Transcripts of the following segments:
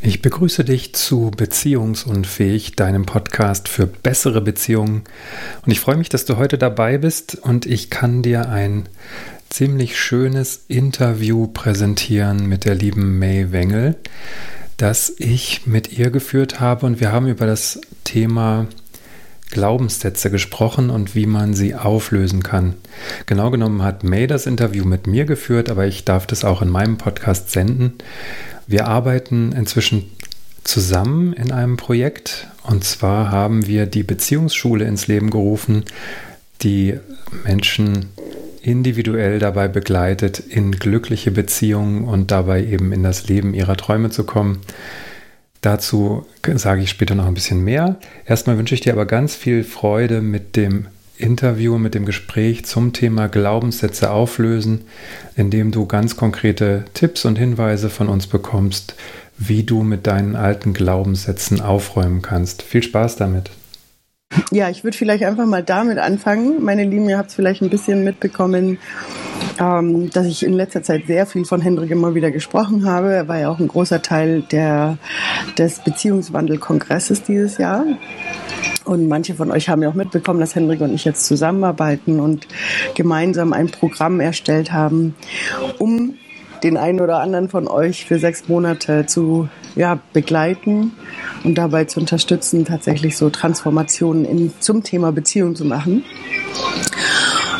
Ich begrüße dich zu Beziehungsunfähig, deinem Podcast für bessere Beziehungen. Und ich freue mich, dass du heute dabei bist und ich kann dir ein ziemlich schönes Interview präsentieren mit der lieben May Wengel, das ich mit ihr geführt habe. Und wir haben über das Thema Glaubenssätze gesprochen und wie man sie auflösen kann. Genau genommen hat May das Interview mit mir geführt, aber ich darf das auch in meinem Podcast senden. Wir arbeiten inzwischen zusammen in einem Projekt und zwar haben wir die Beziehungsschule ins Leben gerufen, die Menschen individuell dabei begleitet, in glückliche Beziehungen und dabei eben in das Leben ihrer Träume zu kommen. Dazu sage ich später noch ein bisschen mehr. Erstmal wünsche ich dir aber ganz viel Freude mit dem Interview, mit dem Gespräch zum Thema Glaubenssätze auflösen, indem du ganz konkrete Tipps und Hinweise von uns bekommst, wie du mit deinen alten Glaubenssätzen aufräumen kannst. Viel Spaß damit. Ja, ich würde vielleicht einfach mal damit anfangen. Meine Lieben, ihr habt es vielleicht ein bisschen mitbekommen, ähm, dass ich in letzter Zeit sehr viel von Hendrik immer wieder gesprochen habe. Er war ja auch ein großer Teil der, des Beziehungswandel-Kongresses dieses Jahr. Und manche von euch haben ja auch mitbekommen, dass Hendrik und ich jetzt zusammenarbeiten und gemeinsam ein Programm erstellt haben, um den einen oder anderen von euch für sechs Monate zu ja, begleiten und dabei zu unterstützen, tatsächlich so Transformationen in, zum Thema Beziehung zu machen.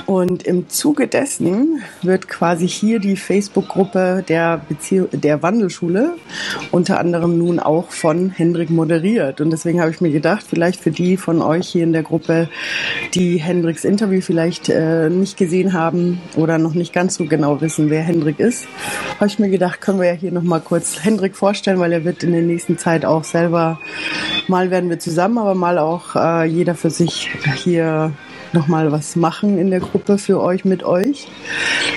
Und im Zuge dessen wird quasi hier die Facebook-Gruppe der, Beziehung, der Wandelschule unter anderem nun auch von Hendrik moderiert. Und deswegen habe ich mir gedacht, vielleicht für die von euch hier in der Gruppe, die Hendriks Interview vielleicht äh, nicht gesehen haben oder noch nicht ganz so genau wissen, wer Hendrik ist, habe ich mir gedacht, können wir ja hier nochmal kurz Hendrik vorstellen, weil er wird in der nächsten Zeit auch selber, mal werden wir zusammen, aber mal auch äh, jeder für sich hier nochmal was machen in der Gruppe für euch, mit euch.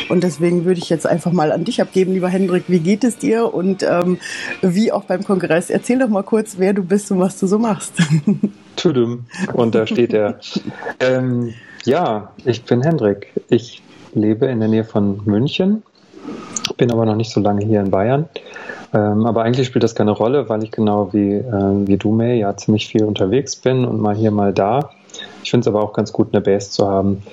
Und deswegen würde ich jetzt einfach mal an dich abgeben, lieber Hendrik. Wie geht es dir? Und ähm, wie auch beim Kongress, erzähl doch mal kurz, wer du bist und was du so machst. Tudum. Und da steht er. ähm, ja, ich bin Hendrik. Ich lebe in der Nähe von München, bin aber noch nicht so lange hier in Bayern. Ähm, aber eigentlich spielt das keine Rolle, weil ich genau wie, äh, wie du, May, ja ziemlich viel unterwegs bin und mal hier, mal da. Ich finde es aber auch ganz gut, eine Base zu haben.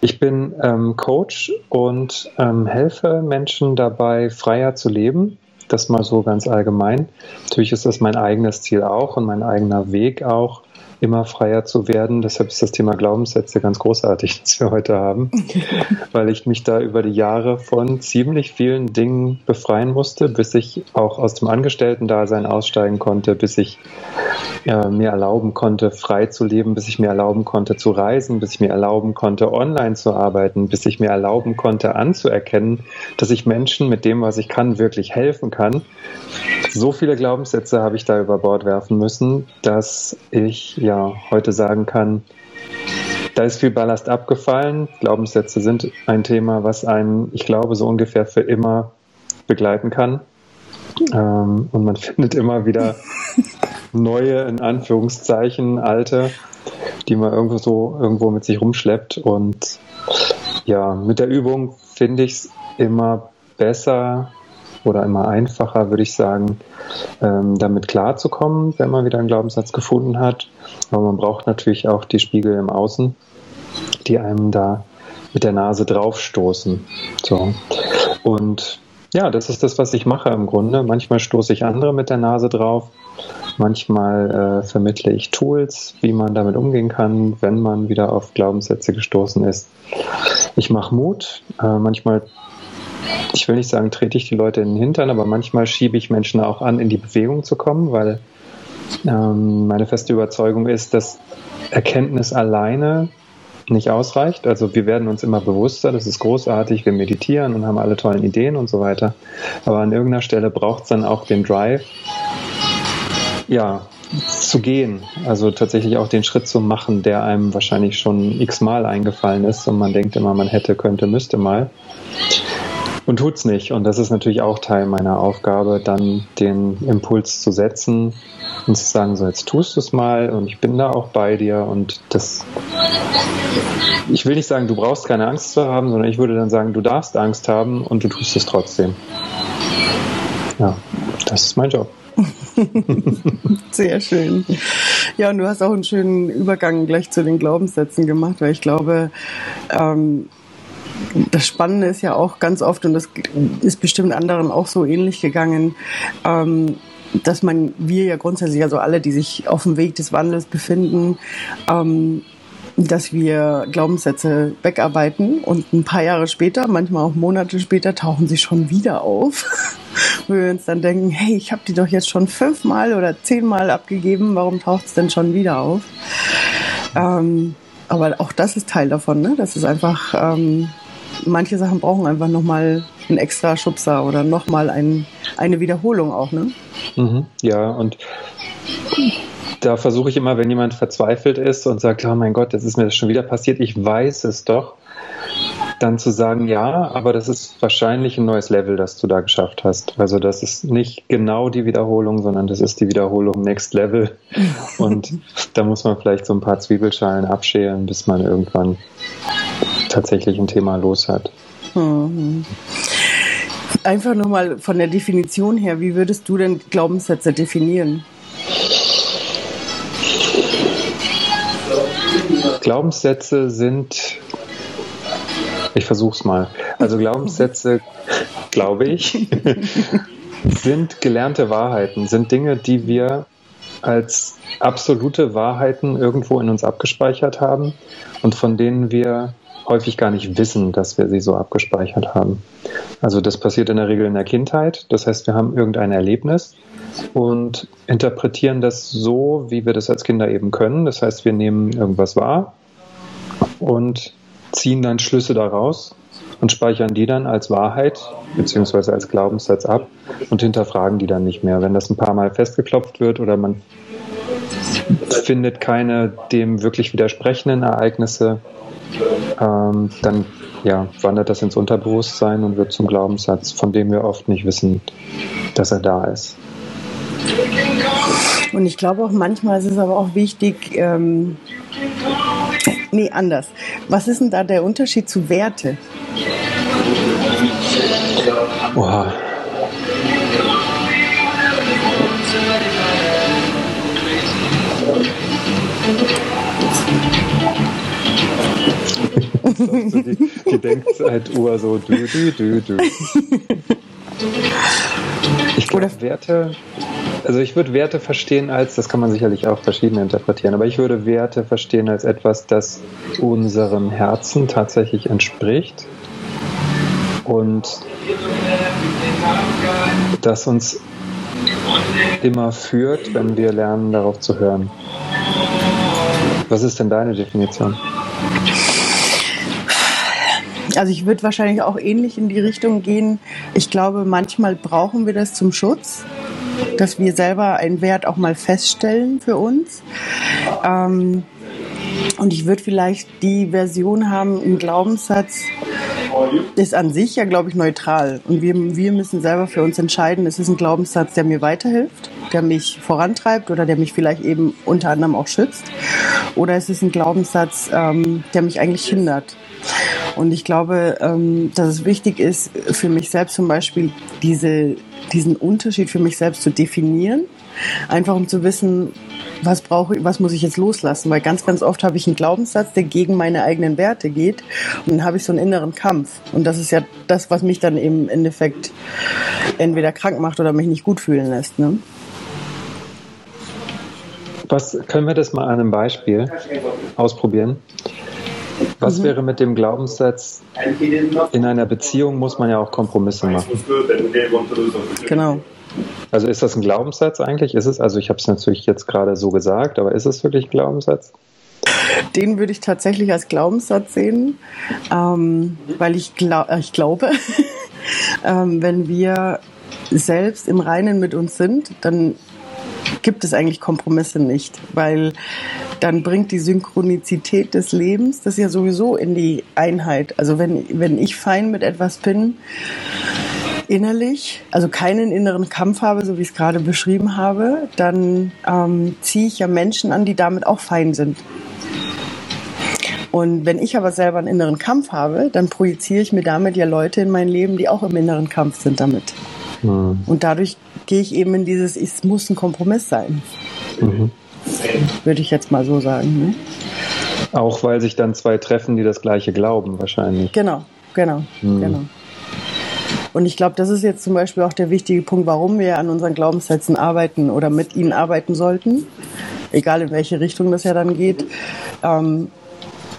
Ich bin ähm, Coach und ähm, helfe Menschen dabei, freier zu leben. Das mal so ganz allgemein. Natürlich ist das mein eigenes Ziel auch und mein eigener Weg auch immer freier zu werden. Deshalb ist das Thema Glaubenssätze ganz großartig, das wir heute haben, weil ich mich da über die Jahre von ziemlich vielen Dingen befreien musste, bis ich auch aus dem Angestellten-Dasein aussteigen konnte, bis ich äh, mir erlauben konnte, frei zu leben, bis ich mir erlauben konnte, zu reisen, bis ich mir erlauben konnte, online zu arbeiten, bis ich mir erlauben konnte, anzuerkennen, dass ich Menschen mit dem, was ich kann, wirklich helfen kann. So viele Glaubenssätze habe ich da über Bord werfen müssen, dass ich ja heute sagen kann, da ist viel Ballast abgefallen. Glaubenssätze sind ein Thema, was einen, ich glaube, so ungefähr für immer begleiten kann. Ähm, und man findet immer wieder neue, in Anführungszeichen, alte, die man irgendwo so irgendwo mit sich rumschleppt. Und ja, mit der Übung finde ich es immer besser, oder immer einfacher, würde ich sagen, ähm, damit klarzukommen, wenn man wieder einen Glaubenssatz gefunden hat. Aber man braucht natürlich auch die Spiegel im Außen, die einem da mit der Nase draufstoßen. So. Und ja, das ist das, was ich mache im Grunde. Manchmal stoße ich andere mit der Nase drauf. Manchmal äh, vermittle ich Tools, wie man damit umgehen kann, wenn man wieder auf Glaubenssätze gestoßen ist. Ich mache Mut. Äh, manchmal ich will nicht sagen, trete ich die Leute in den Hintern, aber manchmal schiebe ich Menschen auch an, in die Bewegung zu kommen, weil ähm, meine feste Überzeugung ist, dass Erkenntnis alleine nicht ausreicht. Also wir werden uns immer bewusster, das ist großartig, wir meditieren und haben alle tollen Ideen und so weiter. Aber an irgendeiner Stelle braucht es dann auch den Drive, ja, zu gehen. Also tatsächlich auch den Schritt zu machen, der einem wahrscheinlich schon x-mal eingefallen ist und man denkt immer, man hätte, könnte, müsste mal und tut's nicht. Und das ist natürlich auch Teil meiner Aufgabe, dann den Impuls zu setzen und zu sagen, so jetzt tust du es mal und ich bin da auch bei dir und das ich will nicht sagen, du brauchst keine Angst zu haben, sondern ich würde dann sagen, du darfst Angst haben und du tust es trotzdem. Ja, das ist mein Job. Sehr schön. Ja, und du hast auch einen schönen Übergang gleich zu den Glaubenssätzen gemacht, weil ich glaube, ähm, das Spannende ist ja auch ganz oft, und das ist bestimmt anderen auch so ähnlich gegangen, ähm, dass man, wir ja grundsätzlich, also alle, die sich auf dem Weg des Wandels befinden, ähm, dass wir Glaubenssätze wegarbeiten und ein paar Jahre später, manchmal auch Monate später, tauchen sie schon wieder auf. Wo wir uns dann denken, hey, ich habe die doch jetzt schon fünfmal oder zehnmal abgegeben, warum taucht es denn schon wieder auf? Ähm, aber auch das ist Teil davon, ne? Das ist einfach, ähm, manche Sachen brauchen einfach nochmal einen extra Schubser oder nochmal ein, eine Wiederholung auch, ne? Mhm, ja, und da versuche ich immer, wenn jemand verzweifelt ist und sagt, oh mein Gott, jetzt ist mir das schon wieder passiert, ich weiß es doch, dann zu sagen, ja, aber das ist wahrscheinlich ein neues Level, das du da geschafft hast. Also das ist nicht genau die Wiederholung, sondern das ist die Wiederholung Next Level. Und da muss man vielleicht so ein paar Zwiebelschalen abschälen, bis man irgendwann tatsächlich ein Thema los hat. Mhm. Einfach nochmal von der Definition her, wie würdest du denn Glaubenssätze definieren? Glaubenssätze sind, ich versuche es mal, also Glaubenssätze, glaube ich, sind gelernte Wahrheiten, sind Dinge, die wir als absolute Wahrheiten irgendwo in uns abgespeichert haben und von denen wir häufig gar nicht wissen, dass wir sie so abgespeichert haben. Also das passiert in der Regel in der Kindheit. Das heißt, wir haben irgendein Erlebnis und interpretieren das so, wie wir das als Kinder eben können. Das heißt, wir nehmen irgendwas wahr und ziehen dann Schlüsse daraus und speichern die dann als Wahrheit beziehungsweise als Glaubenssatz ab und hinterfragen die dann nicht mehr. Wenn das ein paar Mal festgeklopft wird oder man findet keine dem wirklich widersprechenden Ereignisse, ähm, dann ja, wandert das ins Unterbewusstsein und wird zum Glaubenssatz, von dem wir oft nicht wissen, dass er da ist. Und ich glaube auch manchmal ist es aber auch wichtig, ähm, nee, anders. Was ist denn da der Unterschied zu Werte? Oha. Die, die Denkzeituhr so du, du, du, du. Ich glaube, Werte, also ich würde Werte verstehen als, das kann man sicherlich auch verschieden interpretieren, aber ich würde Werte verstehen als etwas, das unserem Herzen tatsächlich entspricht und das uns immer führt, wenn wir lernen, darauf zu hören. Was ist denn deine Definition? Also ich würde wahrscheinlich auch ähnlich in die Richtung gehen. Ich glaube, manchmal brauchen wir das zum Schutz, dass wir selber einen Wert auch mal feststellen für uns. Ähm, und ich würde vielleicht die Version haben, ein Glaubenssatz ist an sich ja, glaube ich, neutral. Und wir, wir müssen selber für uns entscheiden, ist es ein Glaubenssatz, der mir weiterhilft, der mich vorantreibt oder der mich vielleicht eben unter anderem auch schützt. Oder ist es ein Glaubenssatz, ähm, der mich eigentlich hindert. Und ich glaube, ähm, dass es wichtig ist, für mich selbst zum Beispiel diese, diesen Unterschied für mich selbst zu definieren. Einfach um zu wissen, was brauche ich, was muss ich jetzt loslassen? Weil ganz, ganz oft habe ich einen Glaubenssatz, der gegen meine eigenen Werte geht. Und dann habe ich so einen inneren Kampf. Und das ist ja das, was mich dann im Endeffekt entweder krank macht oder mich nicht gut fühlen lässt. Ne? Was können wir das mal an einem Beispiel ausprobieren? Was mhm. wäre mit dem Glaubenssatz, in einer Beziehung muss man ja auch Kompromisse machen? Genau. Also ist das ein Glaubenssatz eigentlich? Ist es, also ich habe es natürlich jetzt gerade so gesagt, aber ist es wirklich ein Glaubenssatz? Den würde ich tatsächlich als Glaubenssatz sehen, ähm, weil ich, glaub, ich glaube, ähm, wenn wir selbst im Reinen mit uns sind, dann gibt es eigentlich Kompromisse nicht, weil dann bringt die Synchronizität des Lebens das ja sowieso in die Einheit. Also wenn, wenn ich fein mit etwas bin, innerlich, also keinen inneren Kampf habe, so wie ich es gerade beschrieben habe, dann ähm, ziehe ich ja Menschen an, die damit auch fein sind. Und wenn ich aber selber einen inneren Kampf habe, dann projiziere ich mir damit ja Leute in mein Leben, die auch im inneren Kampf sind damit. Mhm. Und dadurch gehe ich eben in dieses, es muss ein Kompromiss sein. Mhm. Würde ich jetzt mal so sagen. Ne? Auch weil sich dann zwei treffen, die das gleiche glauben, wahrscheinlich. Genau, genau, mhm. genau. Und ich glaube, das ist jetzt zum Beispiel auch der wichtige Punkt, warum wir an unseren Glaubenssätzen arbeiten oder mit ihnen arbeiten sollten, egal in welche Richtung das ja dann geht, ähm,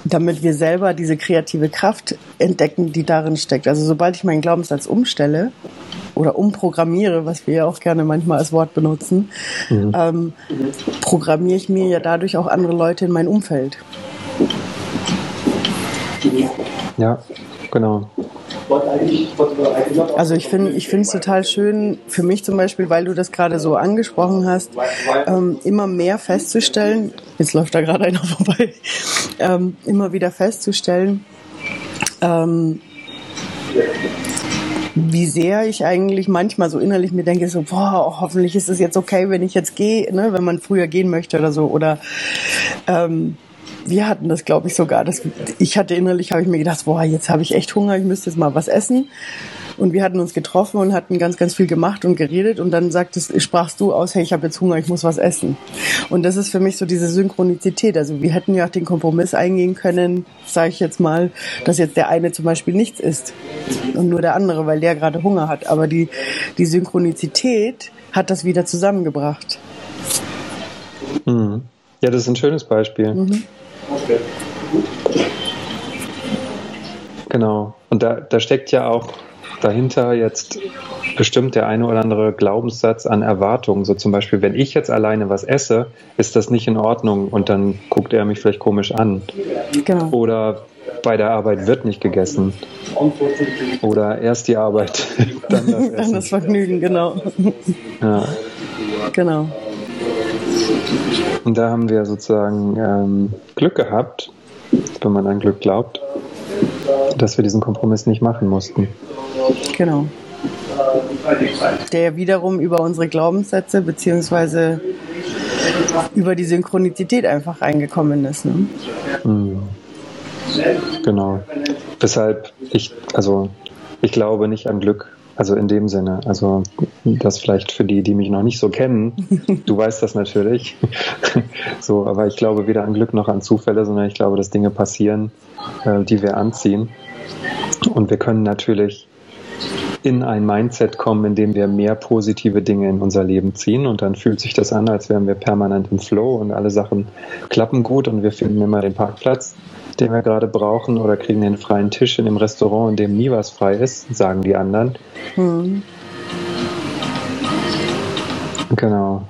damit wir selber diese kreative Kraft entdecken, die darin steckt. Also sobald ich meinen Glaubenssatz umstelle oder umprogrammiere, was wir ja auch gerne manchmal als Wort benutzen, mhm. ähm, programmiere ich mir ja dadurch auch andere Leute in mein Umfeld. Ja, genau. Also ich finde ich es total schön, für mich zum Beispiel, weil du das gerade so angesprochen hast, ähm, immer mehr festzustellen, jetzt läuft da gerade einer vorbei, ähm, immer wieder festzustellen, ähm, wie sehr ich eigentlich manchmal so innerlich mir denke, so, boah, hoffentlich ist es jetzt okay, wenn ich jetzt gehe, ne, wenn man früher gehen möchte oder so. Oder ähm, wir hatten das, glaube ich, sogar. Das, ich hatte innerlich, habe ich mir gedacht, boah, jetzt habe ich echt Hunger, ich müsste jetzt mal was essen. Und wir hatten uns getroffen und hatten ganz, ganz viel gemacht und geredet. Und dann sagtest, sprachst du aus, hey, ich habe jetzt Hunger, ich muss was essen. Und das ist für mich so diese Synchronizität. Also wir hätten ja auch den Kompromiss eingehen können, sage ich jetzt mal, dass jetzt der eine zum Beispiel nichts isst und nur der andere, weil der gerade Hunger hat. Aber die, die Synchronizität hat das wieder zusammengebracht. Mhm. Ja, das ist ein schönes Beispiel. Mhm. Genau. Und da, da steckt ja auch dahinter jetzt bestimmt der eine oder andere Glaubenssatz an Erwartungen. So zum Beispiel, wenn ich jetzt alleine was esse, ist das nicht in Ordnung und dann guckt er mich vielleicht komisch an. Genau. Oder bei der Arbeit wird nicht gegessen. Oder erst die Arbeit, dann das Essen. Dann das Vergnügen, genau. Ja. Genau. Und da haben wir sozusagen ähm, Glück gehabt, wenn man an Glück glaubt, dass wir diesen Kompromiss nicht machen mussten. Genau. Der wiederum über unsere Glaubenssätze beziehungsweise über die Synchronizität einfach reingekommen ist. Ne? Mhm. Genau. Weshalb ich, also ich glaube nicht an Glück also in dem Sinne, also das vielleicht für die, die mich noch nicht so kennen, du weißt das natürlich. so, aber ich glaube weder an Glück noch an Zufälle, sondern ich glaube, dass Dinge passieren, äh, die wir anziehen. Und wir können natürlich in ein Mindset kommen, in dem wir mehr positive Dinge in unser Leben ziehen und dann fühlt sich das an, als wären wir permanent im Flow und alle Sachen klappen gut und wir finden immer den Parkplatz den wir gerade brauchen, oder kriegen den freien Tisch in dem Restaurant, in dem nie was frei ist, sagen die anderen. Hm. Genau.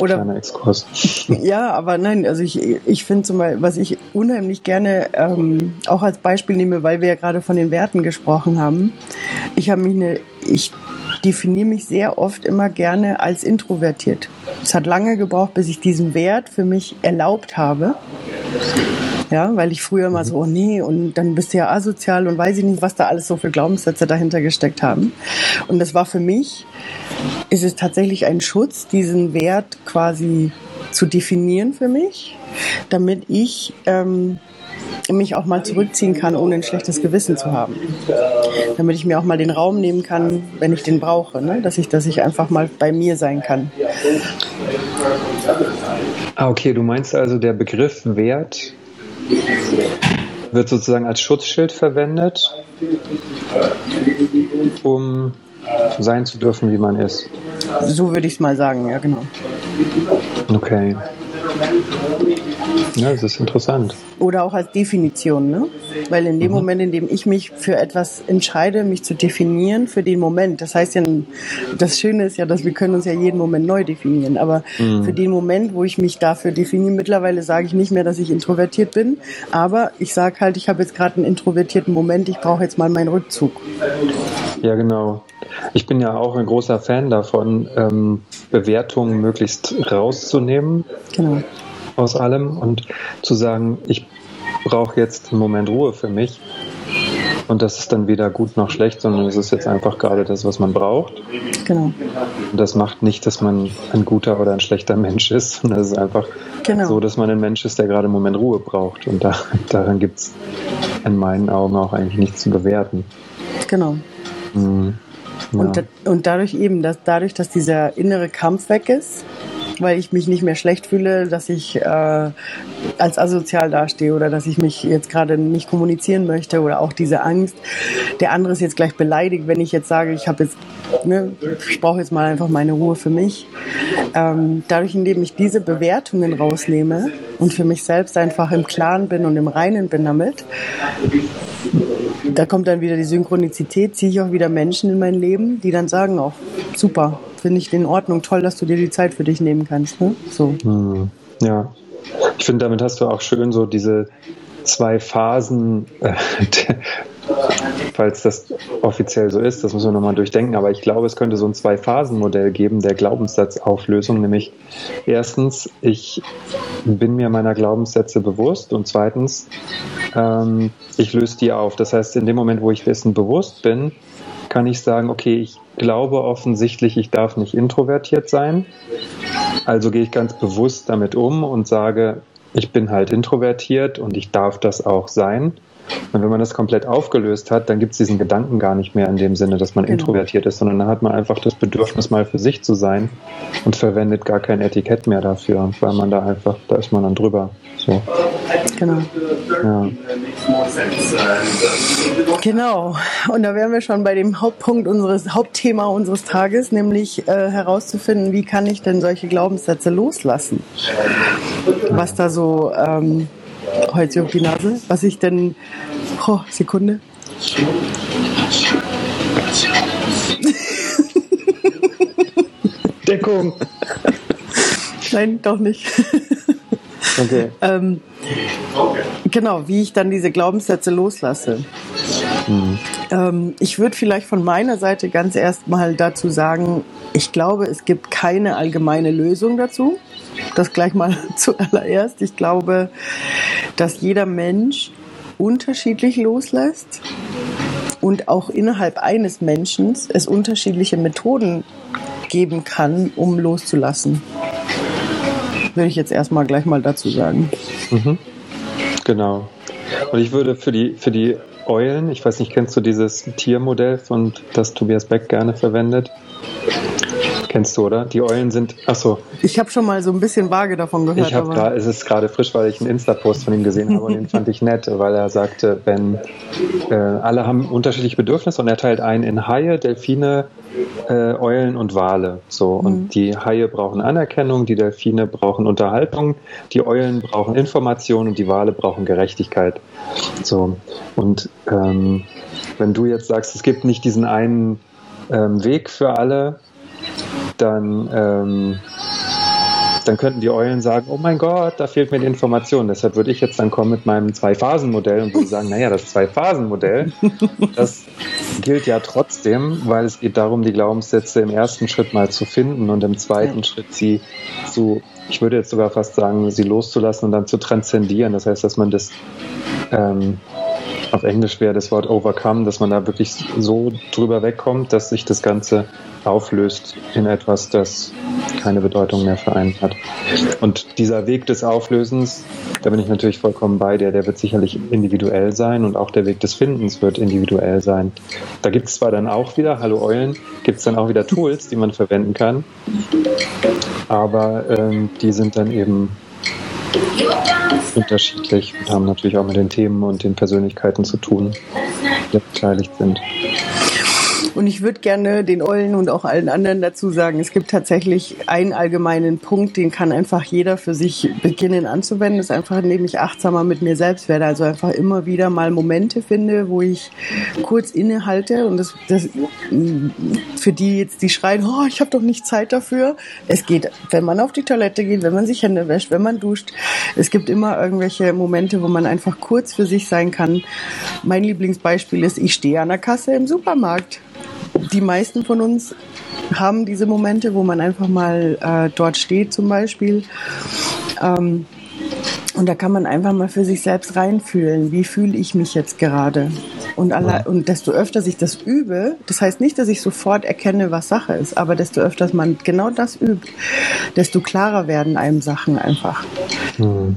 Oder, Kleiner Exkurs. Ja, aber nein, also ich, ich finde zum Beispiel, was ich unheimlich gerne ähm, auch als Beispiel nehme, weil wir ja gerade von den Werten gesprochen haben. Ich habe mich eine, ich definiere mich sehr oft immer gerne als introvertiert. Es hat lange gebraucht, bis ich diesen Wert für mich erlaubt habe. Ja, weil ich früher mal so, oh nee, und dann bist du ja asozial und weiß ich nicht, was da alles so für Glaubenssätze dahinter gesteckt haben. Und das war für mich, ist es tatsächlich ein Schutz, diesen Wert quasi zu definieren für mich, damit ich ähm, mich auch mal zurückziehen kann, ohne ein schlechtes Gewissen zu haben. Damit ich mir auch mal den Raum nehmen kann, wenn ich den brauche, ne? dass, ich, dass ich einfach mal bei mir sein kann. Ah, okay, du meinst also, der Begriff Wert wird sozusagen als Schutzschild verwendet, um sein zu dürfen, wie man ist. So würde ich es mal sagen, ja, genau. Okay. Ja, das ist interessant. Oder auch als Definition, ne? Weil in dem mhm. Moment, in dem ich mich für etwas entscheide, mich zu definieren für den Moment, das heißt ja, das Schöne ist ja, dass wir können uns ja jeden Moment neu definieren, aber mhm. für den Moment, wo ich mich dafür definiere, mittlerweile sage ich nicht mehr, dass ich introvertiert bin, aber ich sage halt, ich habe jetzt gerade einen introvertierten Moment, ich brauche jetzt mal meinen Rückzug. Ja, genau. Ich bin ja auch ein großer Fan davon, ähm, Bewertungen möglichst rauszunehmen. Genau aus allem und zu sagen, ich brauche jetzt einen Moment Ruhe für mich. Und das ist dann weder gut noch schlecht, sondern es ist jetzt einfach gerade das, was man braucht. Genau. Und das macht nicht, dass man ein guter oder ein schlechter Mensch ist, sondern es ist einfach genau. so, dass man ein Mensch ist, der gerade einen Moment Ruhe braucht. Und da, daran gibt es in meinen Augen auch eigentlich nichts zu bewerten. Genau. Mhm. Ja. Und, und dadurch eben, dass dadurch, dass dieser innere Kampf weg ist, weil ich mich nicht mehr schlecht fühle, dass ich äh, als asozial dastehe oder dass ich mich jetzt gerade nicht kommunizieren möchte oder auch diese Angst, der andere ist jetzt gleich beleidigt, wenn ich jetzt sage, ich habe jetzt, ne, ich brauche jetzt mal einfach meine Ruhe für mich. Ähm, dadurch, indem ich diese Bewertungen rausnehme und für mich selbst einfach im Klaren bin und im Reinen bin damit, da kommt dann wieder die Synchronizität, ziehe ich auch wieder Menschen in mein Leben, die dann sagen auch, super, finde ich in Ordnung, toll, dass du dir die Zeit für dich nehmen kannst. Ne? So. Hm, ja, ich finde, damit hast du auch schön so diese zwei Phasen, äh, falls das offiziell so ist, das muss man nochmal durchdenken, aber ich glaube, es könnte so ein Zwei-Phasen-Modell geben der Glaubenssatzauflösung, nämlich erstens, ich bin mir meiner Glaubenssätze bewusst und zweitens, ähm, ich löse die auf. Das heißt, in dem Moment, wo ich dessen bewusst bin, kann ich sagen, okay, ich glaube offensichtlich, ich darf nicht introvertiert sein. Also gehe ich ganz bewusst damit um und sage, ich bin halt introvertiert und ich darf das auch sein. Und wenn man das komplett aufgelöst hat, dann gibt es diesen Gedanken gar nicht mehr in dem Sinne, dass man genau. introvertiert ist, sondern dann hat man einfach das Bedürfnis, mal für sich zu sein und verwendet gar kein Etikett mehr dafür, weil man da einfach, da ist man dann drüber. So. Genau. Ja. Genau. Und da wären wir schon bei dem Hauptpunkt unseres, Hauptthema unseres Tages, nämlich äh, herauszufinden, wie kann ich denn solche Glaubenssätze loslassen? Was da so ähm, heute auf die Nase, was ich denn. Oh, Sekunde. Deckung. Nein, doch nicht. Okay. ähm, genau, wie ich dann diese Glaubenssätze loslasse. Mhm. Ähm, ich würde vielleicht von meiner Seite ganz erstmal dazu sagen, ich glaube, es gibt keine allgemeine Lösung dazu. Das gleich mal zuallererst. Ich glaube, dass jeder Mensch unterschiedlich loslässt und auch innerhalb eines Menschen es unterschiedliche Methoden geben kann, um loszulassen. Würde ich jetzt erstmal gleich mal dazu sagen. Mhm. Genau. Und ich würde für die, für die Eulen, ich weiß nicht, kennst du dieses Tiermodell, von das Tobias Beck gerne verwendet? Kennst du, oder? Die Eulen sind. Achso. Ich habe schon mal so ein bisschen vage davon gehört. Ich habe gerade, es ist gerade frisch, weil ich einen Insta-Post von ihm gesehen habe und den fand ich nett, weil er sagte, wenn äh, alle haben unterschiedliche Bedürfnisse und er teilt ein in Haie, Delfine, äh, Eulen und Wale. So. Und mhm. die Haie brauchen Anerkennung, die Delfine brauchen Unterhaltung, die Eulen brauchen Information und die Wale brauchen Gerechtigkeit. So. Und ähm, wenn du jetzt sagst, es gibt nicht diesen einen ähm, Weg für alle, dann, ähm, dann könnten die Eulen sagen, oh mein Gott, da fehlt mir die Information. Deshalb würde ich jetzt dann kommen mit meinem Zwei-Phasen-Modell und würde sagen, naja, das Zwei-Phasen-Modell, das gilt ja trotzdem, weil es geht darum, die Glaubenssätze im ersten Schritt mal zu finden und im zweiten ja. Schritt sie zu, ich würde jetzt sogar fast sagen, sie loszulassen und dann zu transzendieren. Das heißt, dass man das ähm, auf Englisch wäre das Wort overcome, dass man da wirklich so drüber wegkommt, dass sich das Ganze auflöst in etwas, das keine Bedeutung mehr für einen hat. Und dieser Weg des Auflösens, da bin ich natürlich vollkommen bei dir, der wird sicherlich individuell sein und auch der Weg des Findens wird individuell sein. Da gibt es zwar dann auch wieder, hallo Eulen, gibt es dann auch wieder Tools, die man verwenden kann, aber ähm, die sind dann eben unterschiedlich und haben natürlich auch mit den Themen und den Persönlichkeiten zu tun, die beteiligt sind. Und ich würde gerne den Eulen und auch allen anderen dazu sagen, es gibt tatsächlich einen allgemeinen Punkt, den kann einfach jeder für sich beginnen anzuwenden. Das ist einfach, indem ich achtsamer mit mir selbst werde. Also einfach immer wieder mal Momente finde, wo ich kurz innehalte und das, das für die jetzt, die schreien, oh, ich habe doch nicht Zeit dafür. Es geht, wenn man auf die Toilette geht, wenn man sich Hände wäscht, wenn man duscht. Es gibt immer irgendwelche Momente, wo man einfach kurz für sich sein kann. Mein Lieblingsbeispiel ist, ich stehe an der Kasse im Supermarkt die meisten von uns haben diese Momente, wo man einfach mal äh, dort steht zum Beispiel. Ähm, und da kann man einfach mal für sich selbst reinfühlen, wie fühle ich mich jetzt gerade. Und, alle, und desto öfter ich das übe, das heißt nicht, dass ich sofort erkenne, was Sache ist, aber desto öfter man genau das übt, desto klarer werden einem Sachen einfach. Mhm.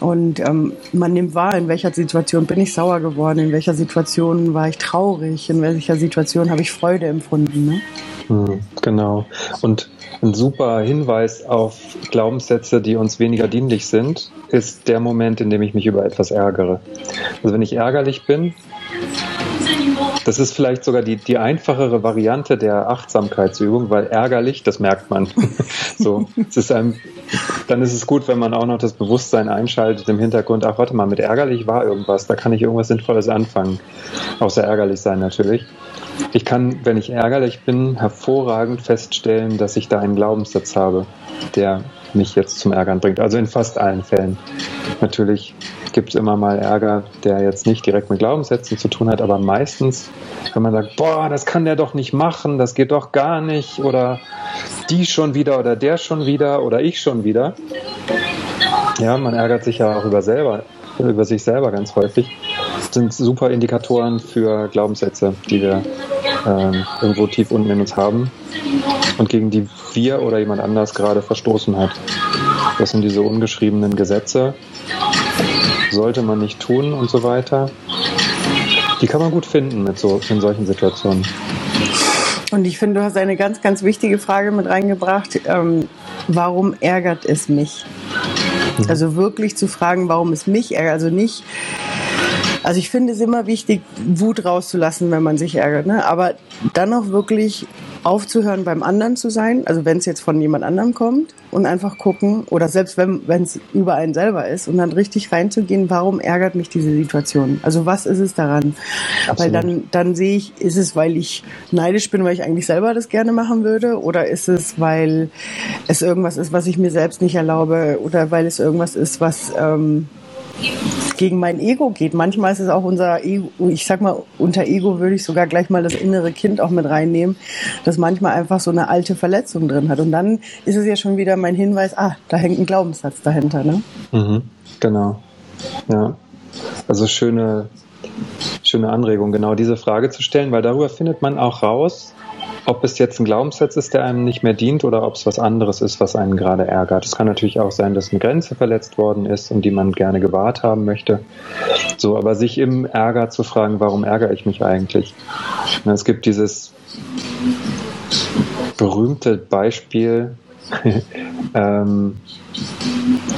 Und ähm, man nimmt wahr, in welcher Situation bin ich sauer geworden, in welcher Situation war ich traurig, in welcher Situation habe ich Freude empfunden. Ne? Hm, genau. Und ein super Hinweis auf Glaubenssätze, die uns weniger dienlich sind, ist der Moment, in dem ich mich über etwas ärgere. Also wenn ich ärgerlich bin, das ist vielleicht sogar die, die einfachere Variante der Achtsamkeitsübung, weil ärgerlich, das merkt man. so, es ist einem, dann ist es gut, wenn man auch noch das Bewusstsein einschaltet im Hintergrund. Ach, warte mal, mit ärgerlich war irgendwas, da kann ich irgendwas Sinnvolles anfangen. Außer ärgerlich sein natürlich. Ich kann, wenn ich ärgerlich bin, hervorragend feststellen, dass ich da einen Glaubenssatz habe, der mich jetzt zum Ärgern bringt. Also in fast allen Fällen. Natürlich gibt es immer mal Ärger, der jetzt nicht direkt mit Glaubenssätzen zu tun hat, aber meistens, wenn man sagt, boah, das kann der doch nicht machen, das geht doch gar nicht, oder die schon wieder oder der schon wieder oder ich schon wieder. Ja, man ärgert sich ja auch über selber, über sich selber ganz häufig. Das sind super Indikatoren für Glaubenssätze, die wir äh, irgendwo tief unten in uns haben und gegen die wir oder jemand anders gerade verstoßen hat. Das sind diese ungeschriebenen Gesetze, sollte man nicht tun und so weiter. Die kann man gut finden mit so, in solchen Situationen. Und ich finde, du hast eine ganz, ganz wichtige Frage mit reingebracht. Ähm, warum ärgert es mich? Mhm. Also wirklich zu fragen, warum es mich ärgert. Also nicht, also ich finde es immer wichtig, Wut rauszulassen, wenn man sich ärgert. Ne? Aber dann auch wirklich aufzuhören, beim anderen zu sein, also wenn es jetzt von jemand anderem kommt und einfach gucken, oder selbst wenn es über einen selber ist, und dann richtig reinzugehen, warum ärgert mich diese Situation? Also was ist es daran? Absolut. Weil dann, dann sehe ich, ist es, weil ich neidisch bin, weil ich eigentlich selber das gerne machen würde, oder ist es, weil es irgendwas ist, was ich mir selbst nicht erlaube, oder weil es irgendwas ist, was ähm, gegen mein Ego geht. Manchmal ist es auch unser Ego, ich sag mal, unter Ego würde ich sogar gleich mal das innere Kind auch mit reinnehmen, das manchmal einfach so eine alte Verletzung drin hat. Und dann ist es ja schon wieder mein Hinweis, ah, da hängt ein Glaubenssatz dahinter, ne? Mhm, genau. Ja. Also schöne, schöne Anregung, genau diese Frage zu stellen, weil darüber findet man auch raus, ob es jetzt ein Glaubenssatz ist, der einem nicht mehr dient oder ob es was anderes ist, was einen gerade ärgert. Es kann natürlich auch sein, dass eine Grenze verletzt worden ist und die man gerne gewahrt haben möchte. So, aber sich im Ärger zu fragen, warum ärgere ich mich eigentlich? Es gibt dieses berühmte Beispiel, ähm,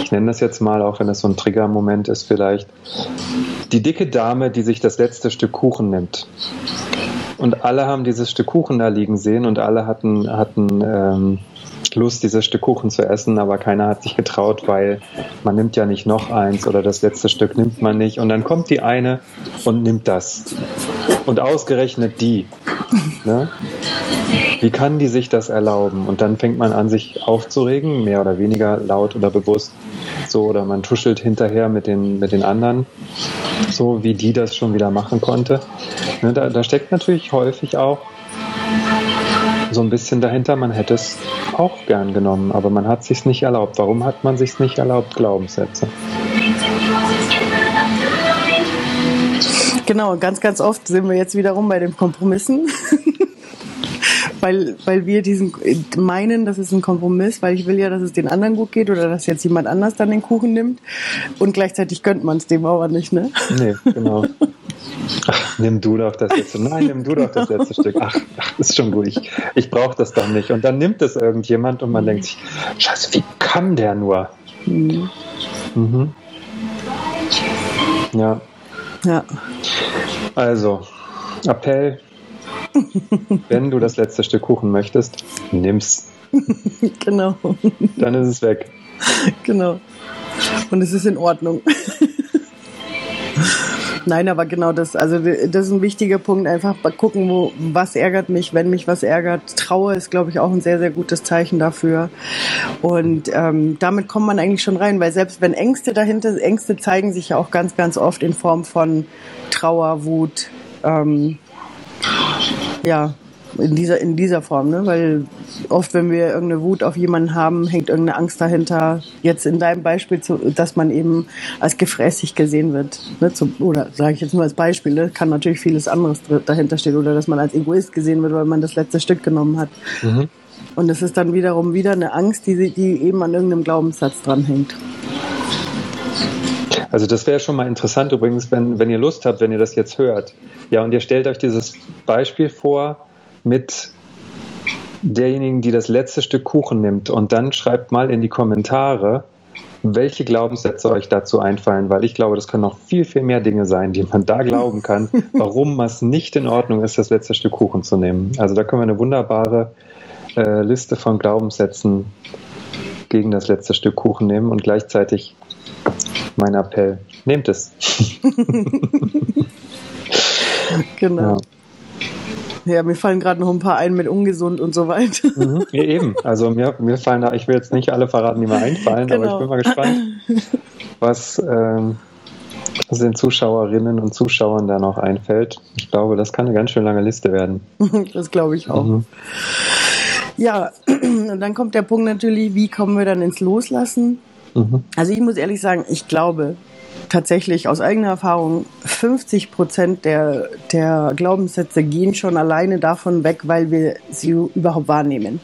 ich nenne das jetzt mal, auch wenn das so ein Triggermoment ist vielleicht, die dicke Dame, die sich das letzte Stück Kuchen nimmt. Und alle haben dieses Stück Kuchen da liegen sehen und alle hatten, hatten ähm, Lust, dieses Stück Kuchen zu essen, aber keiner hat sich getraut, weil man nimmt ja nicht noch eins oder das letzte Stück nimmt man nicht. Und dann kommt die eine und nimmt das. Und ausgerechnet die. Ne? Wie kann die sich das erlauben? Und dann fängt man an, sich aufzuregen, mehr oder weniger laut oder bewusst. So, oder man tuschelt hinterher mit den, mit den anderen, so wie die das schon wieder machen konnte. Ne, da, da steckt natürlich häufig auch so ein bisschen dahinter, man hätte es auch gern genommen, aber man hat sich nicht erlaubt. Warum hat man sich nicht erlaubt? Glaubenssätze. Genau, ganz, ganz oft sind wir jetzt wiederum bei den Kompromissen. weil, weil wir diesen meinen, das ist ein Kompromiss, weil ich will ja, dass es den anderen gut geht oder dass jetzt jemand anders dann den Kuchen nimmt und gleichzeitig gönnt man es dem aber nicht, ne? Nee, genau. Ach, nimm du doch das letzte. Nein, nimm du doch das letzte Stück. Ach, ach ist schon gut. Ich, ich brauche das doch nicht. Und dann nimmt es irgendjemand und man denkt sich, Scheiße, wie kann der nur? Mhm. Mhm. Ja. Ja. Also, Appell, wenn du das letzte Stück Kuchen möchtest, nimm's. genau. Dann ist es weg. Genau. Und es ist in Ordnung. Nein, aber genau das, also das ist ein wichtiger Punkt. Einfach gucken, wo, was ärgert mich, wenn mich was ärgert. Trauer ist, glaube ich, auch ein sehr, sehr gutes Zeichen dafür. Und ähm, damit kommt man eigentlich schon rein, weil selbst wenn Ängste dahinter, Ängste zeigen sich ja auch ganz, ganz oft in Form von Trauer, Wut, ähm, ja, in dieser, in dieser Form, ne? weil oft, wenn wir irgendeine Wut auf jemanden haben, hängt irgendeine Angst dahinter. Jetzt in deinem Beispiel, zu, dass man eben als gefräßig gesehen wird. Ne? Zu, oder sage ich jetzt nur als Beispiel, ne? kann natürlich vieles anderes dahinter stehen. Oder dass man als Egoist gesehen wird, weil man das letzte Stück genommen hat. Mhm. Und es ist dann wiederum wieder eine Angst, die, die eben an irgendeinem Glaubenssatz dranhängt. Also das wäre schon mal interessant übrigens, wenn, wenn ihr Lust habt, wenn ihr das jetzt hört. Ja, und ihr stellt euch dieses Beispiel vor mit derjenigen, die das letzte Stück Kuchen nimmt und dann schreibt mal in die Kommentare, welche Glaubenssätze euch dazu einfallen, weil ich glaube, das können noch viel, viel mehr Dinge sein, die man da glauben kann, warum es nicht in Ordnung ist, das letzte Stück Kuchen zu nehmen. Also da können wir eine wunderbare äh, Liste von Glaubenssätzen gegen das letzte Stück Kuchen nehmen und gleichzeitig mein Appell, nehmt es. genau. Ja. Ja, mir fallen gerade noch ein paar ein mit ungesund und so weiter. Mhm, eben. Also mir, mir fallen da, ich will jetzt nicht alle verraten, die mir einfallen, genau. aber ich bin mal gespannt, was, ähm, den Zuschauerinnen und Zuschauern da noch einfällt. Ich glaube, das kann eine ganz schön lange Liste werden. das glaube ich auch. Mhm. Ja, und dann kommt der Punkt natürlich, wie kommen wir dann ins Loslassen? Mhm. Also ich muss ehrlich sagen, ich glaube, tatsächlich aus eigener Erfahrung, 50 Prozent der, der Glaubenssätze gehen schon alleine davon weg, weil wir sie überhaupt wahrnehmen.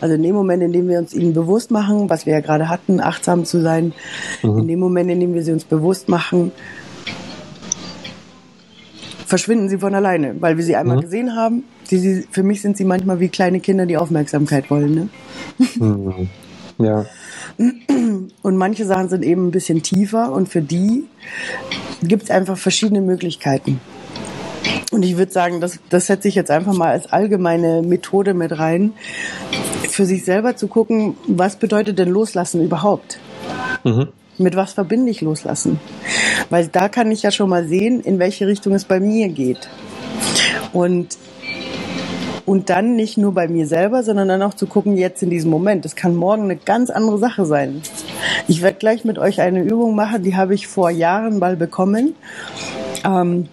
Also in dem Moment, in dem wir uns ihnen bewusst machen, was wir ja gerade hatten, achtsam zu sein, mhm. in dem Moment, in dem wir sie uns bewusst machen, verschwinden sie von alleine, weil wir sie einmal mhm. gesehen haben. Sie, sie, für mich sind sie manchmal wie kleine Kinder, die Aufmerksamkeit wollen. Ne? Mhm. Ja. Und manche Sachen sind eben ein bisschen tiefer und für die gibt es einfach verschiedene Möglichkeiten. Und ich würde sagen, das, das setze ich jetzt einfach mal als allgemeine Methode mit rein, für sich selber zu gucken, was bedeutet denn Loslassen überhaupt? Mhm. Mit was verbinde ich Loslassen? Weil da kann ich ja schon mal sehen, in welche Richtung es bei mir geht. Und und dann nicht nur bei mir selber, sondern dann auch zu gucken, jetzt in diesem Moment. Das kann morgen eine ganz andere Sache sein. Ich werde gleich mit euch eine Übung machen, die habe ich vor Jahren mal bekommen ähm,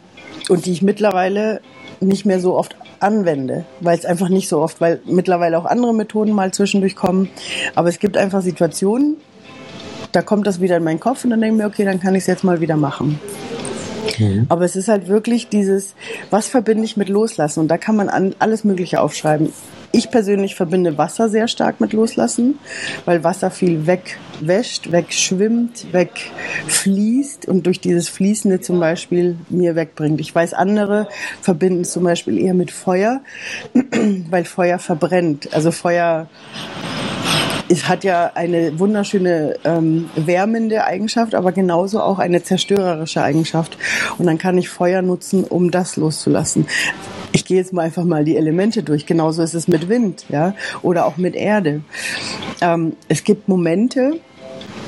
und die ich mittlerweile nicht mehr so oft anwende, weil es einfach nicht so oft, weil mittlerweile auch andere Methoden mal zwischendurch kommen. Aber es gibt einfach Situationen, da kommt das wieder in meinen Kopf und dann denke ich mir, okay, dann kann ich es jetzt mal wieder machen. Mhm. Aber es ist halt wirklich dieses, was verbinde ich mit Loslassen? Und da kann man an alles Mögliche aufschreiben. Ich persönlich verbinde Wasser sehr stark mit Loslassen, weil Wasser viel wegwäscht, wegschwimmt, wegfließt und durch dieses Fließende zum Beispiel mir wegbringt. Ich weiß, andere verbinden es zum Beispiel eher mit Feuer, weil Feuer verbrennt. Also Feuer es hat ja eine wunderschöne ähm, wärmende Eigenschaft, aber genauso auch eine zerstörerische Eigenschaft. Und dann kann ich Feuer nutzen, um das loszulassen. Ich gehe jetzt mal einfach mal die Elemente durch. Genauso ist es mit Wind, ja, oder auch mit Erde. Ähm, es gibt Momente,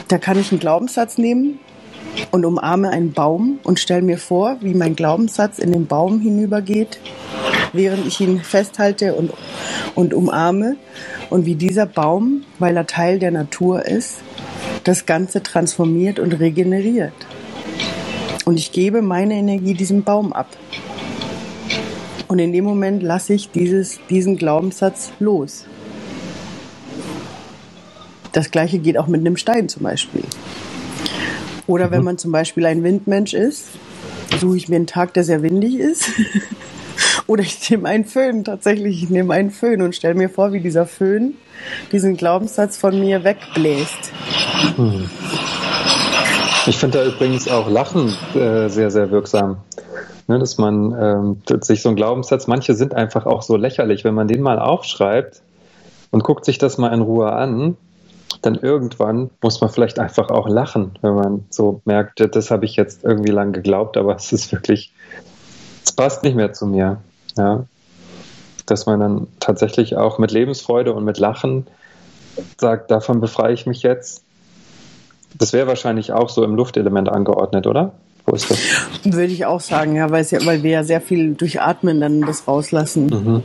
da kann ich einen Glaubenssatz nehmen und umarme einen Baum und stelle mir vor, wie mein Glaubenssatz in den Baum hinübergeht, während ich ihn festhalte und, und umarme und wie dieser Baum, weil er Teil der Natur ist, das Ganze transformiert und regeneriert. Und ich gebe meine Energie diesem Baum ab. Und in dem Moment lasse ich dieses, diesen Glaubenssatz los. Das gleiche geht auch mit einem Stein zum Beispiel. Oder wenn mhm. man zum Beispiel ein Windmensch ist, suche ich mir einen Tag, der sehr windig ist Oder ich nehme einen Föhn, tatsächlich, ich nehme einen Föhn und stelle mir vor, wie dieser Föhn diesen Glaubenssatz von mir wegbläst. Hm. Ich finde da übrigens auch Lachen äh, sehr, sehr wirksam. Ne, dass man ähm, sich so ein Glaubenssatz, manche sind einfach auch so lächerlich, wenn man den mal aufschreibt und guckt sich das mal in Ruhe an, dann irgendwann muss man vielleicht einfach auch lachen, wenn man so merkt, das habe ich jetzt irgendwie lang geglaubt, aber es ist wirklich, passt nicht mehr zu mir. Ja? Dass man dann tatsächlich auch mit Lebensfreude und mit Lachen sagt, davon befreie ich mich jetzt. Das wäre wahrscheinlich auch so im Luftelement angeordnet, oder? Wo ist das? Würde ich auch sagen, ja, weil, ja, weil wir ja sehr viel durch Atmen dann das rauslassen. Mhm.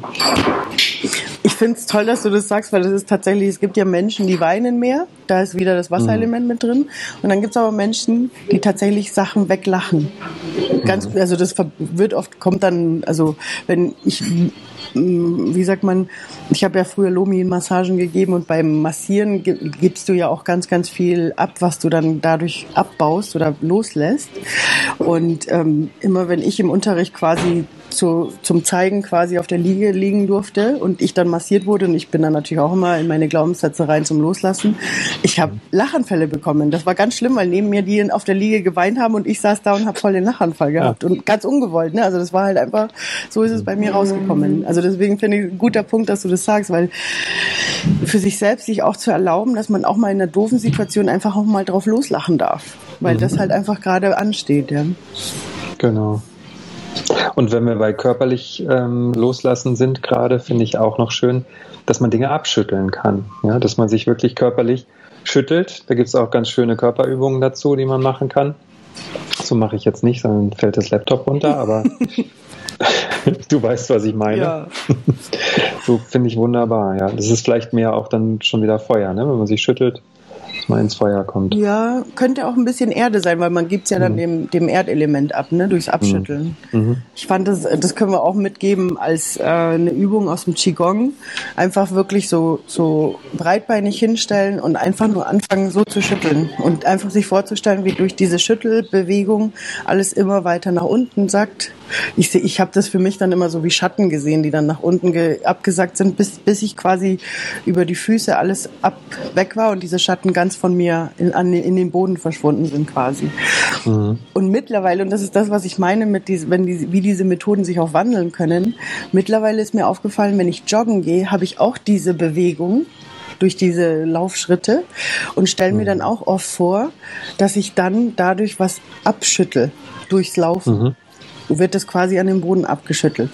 Ich finde es toll, dass du das sagst, weil das ist tatsächlich, es gibt ja Menschen, die weinen mehr, da ist wieder das Wasserelement mhm. mit drin. Und dann gibt es aber Menschen, die tatsächlich Sachen weglachen. Ganz, mhm. also das wird oft, kommt dann, also wenn ich wie sagt man, ich habe ja früher Lomi-Massagen gegeben und beim Massieren gibst du ja auch ganz, ganz viel ab, was du dann dadurch abbaust oder loslässt. Und ähm, immer wenn ich im Unterricht quasi zu, zum Zeigen quasi auf der Liege liegen durfte und ich dann massiert wurde und ich bin dann natürlich auch immer in meine Glaubenssätze rein zum Loslassen. Ich habe Lachanfälle bekommen. Das war ganz schlimm, weil neben mir die auf der Liege geweint haben und ich saß da und habe voll den Lachanfall gehabt ja. und ganz ungewollt. Ne? Also das war halt einfach, so ist es bei mir rausgekommen. Also deswegen finde ich ein guter Punkt, dass du das sagst, weil für sich selbst sich auch zu erlauben, dass man auch mal in einer doofen Situation einfach auch mal drauf loslachen darf, weil mhm. das halt einfach gerade ansteht. Ja. Genau. Und wenn wir bei körperlich ähm, loslassen sind, gerade finde ich auch noch schön, dass man Dinge abschütteln kann. Ja, dass man sich wirklich körperlich schüttelt. Da gibt es auch ganz schöne Körperübungen dazu, die man machen kann. So mache ich jetzt nicht, sondern fällt das Laptop runter, aber du weißt, was ich meine. Ja. so finde ich wunderbar, ja. Das ist vielleicht mehr auch dann schon wieder Feuer, ne? wenn man sich schüttelt mal ins Feuer kommt. Ja, könnte auch ein bisschen Erde sein, weil man gibt es ja dann mhm. dem, dem Erdelement ab, ne, durchs Abschütteln. Mhm. mhm. Ich fand das, das können wir auch mitgeben als äh, eine Übung aus dem Qigong. Einfach wirklich so, so breitbeinig hinstellen und einfach nur anfangen so zu schütteln und einfach sich vorzustellen, wie durch diese Schüttelbewegung alles immer weiter nach unten sackt. Ich, ich habe das für mich dann immer so wie Schatten gesehen, die dann nach unten abgesackt sind, bis, bis ich quasi über die Füße alles ab weg war und diese Schatten ganz von mir in, an, in den Boden verschwunden sind quasi. Mhm. Und mittlerweile, und das ist das, was ich meine, mit diese, wenn die, wie diese Methoden sich auch wandeln können, mittlerweile ist mir aufgefallen, wenn ich joggen gehe, habe ich auch diese Bewegung durch diese Laufschritte und stelle mir mhm. dann auch oft vor, dass ich dann dadurch was abschüttel durchs Laufen. Mhm. Wird das quasi an den Boden abgeschüttelt.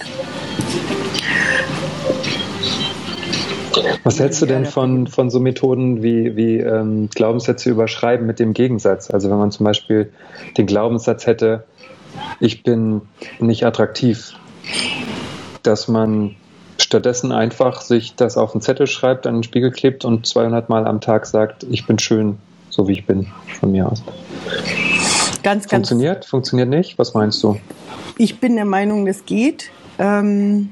Was hältst du denn von, von so Methoden wie, wie ähm, Glaubenssätze überschreiben mit dem Gegensatz? Also wenn man zum Beispiel den Glaubenssatz hätte, ich bin nicht attraktiv, dass man stattdessen einfach sich das auf einen Zettel schreibt, an den Spiegel klebt und 200 Mal am Tag sagt, ich bin schön, so wie ich bin, von mir aus. Ganz, ganz. Funktioniert? Funktioniert nicht? Was meinst du? Ich bin der Meinung, das geht. Ähm,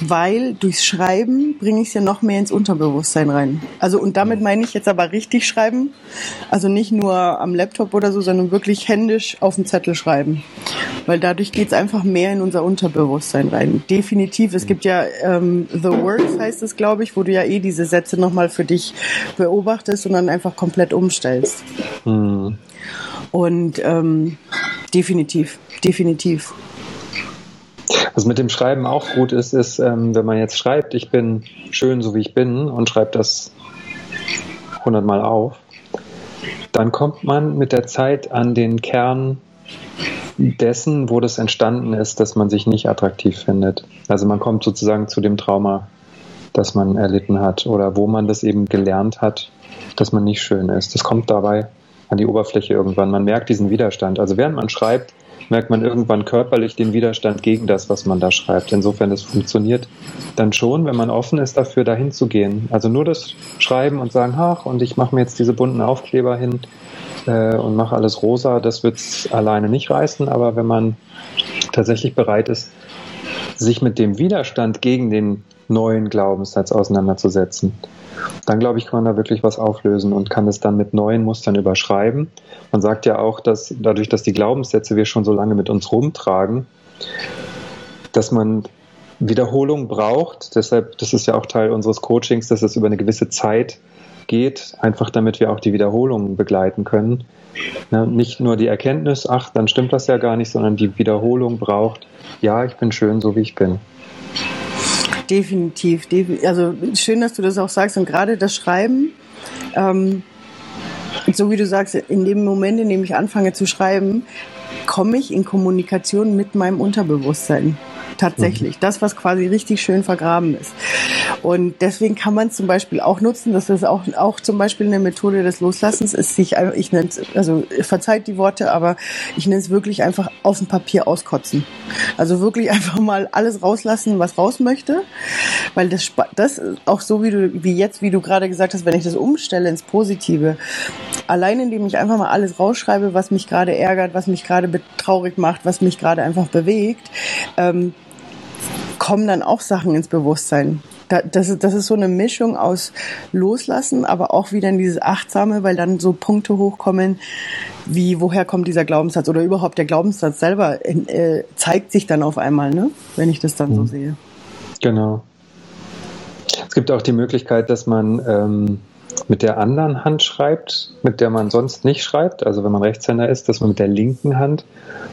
weil durchs Schreiben bringe ich es ja noch mehr ins Unterbewusstsein rein. Also und damit meine ich jetzt aber richtig schreiben, also nicht nur am Laptop oder so, sondern wirklich händisch auf dem Zettel schreiben, weil dadurch geht es einfach mehr in unser Unterbewusstsein rein. Definitiv. Es gibt ja ähm, The Words heißt es, glaube ich, wo du ja eh diese Sätze nochmal für dich beobachtest und dann einfach komplett umstellst. Mhm. Und ähm, definitiv, definitiv. Was mit dem Schreiben auch gut ist, ist, ähm, wenn man jetzt schreibt, ich bin schön, so wie ich bin, und schreibt das hundertmal auf, dann kommt man mit der Zeit an den Kern dessen, wo das entstanden ist, dass man sich nicht attraktiv findet. Also man kommt sozusagen zu dem Trauma, das man erlitten hat oder wo man das eben gelernt hat, dass man nicht schön ist. Das kommt dabei an die Oberfläche irgendwann. Man merkt diesen Widerstand. Also während man schreibt, merkt man irgendwann körperlich den Widerstand gegen das, was man da schreibt. Insofern, das funktioniert dann schon, wenn man offen ist dafür, dahin zu gehen. Also nur das Schreiben und sagen, ach, und ich mache mir jetzt diese bunten Aufkleber hin äh, und mache alles rosa, das wird es alleine nicht reißen. Aber wenn man tatsächlich bereit ist, sich mit dem Widerstand gegen den neuen Glaubenssatz auseinanderzusetzen, dann glaube ich, kann man da wirklich was auflösen und kann es dann mit neuen Mustern überschreiben. Man sagt ja auch, dass dadurch, dass die Glaubenssätze wir schon so lange mit uns rumtragen, dass man Wiederholung braucht. Deshalb, das ist ja auch Teil unseres Coachings, dass es über eine gewisse Zeit geht, einfach damit wir auch die Wiederholungen begleiten können. Ja, nicht nur die Erkenntnis, ach, dann stimmt das ja gar nicht, sondern die Wiederholung braucht, ja, ich bin schön, so wie ich bin. Definitiv. Also schön, dass du das auch sagst. Und gerade das Schreiben, ähm, so wie du sagst, in dem Moment, in dem ich anfange zu schreiben, komme ich in Kommunikation mit meinem Unterbewusstsein tatsächlich. Mhm. Das, was quasi richtig schön vergraben ist. Und deswegen kann man zum Beispiel auch nutzen, das ist auch, auch zum Beispiel eine Methode des Loslassens, ist sich, ich nenne es, also verzeiht die Worte, aber ich nenne es wirklich einfach auf dem Papier auskotzen. Also wirklich einfach mal alles rauslassen, was raus möchte, weil das, das auch so wie du, wie jetzt, wie du gerade gesagt hast, wenn ich das umstelle ins Positive, allein indem ich einfach mal alles rausschreibe, was mich gerade ärgert, was mich gerade traurig macht, was mich gerade einfach bewegt, ähm, kommen dann auch Sachen ins Bewusstsein. das, ist, das ist so eine Mischung aus Loslassen, aber auch wieder in dieses Achtsame, weil dann so Punkte hochkommen, wie woher kommt dieser Glaubenssatz oder überhaupt der Glaubenssatz selber äh, zeigt sich dann auf einmal, ne? wenn ich das dann mhm. so sehe. Genau. Es gibt auch die Möglichkeit, dass man ähm, mit der anderen Hand schreibt, mit der man sonst nicht schreibt. Also wenn man Rechtshänder ist, dass man mit der linken Hand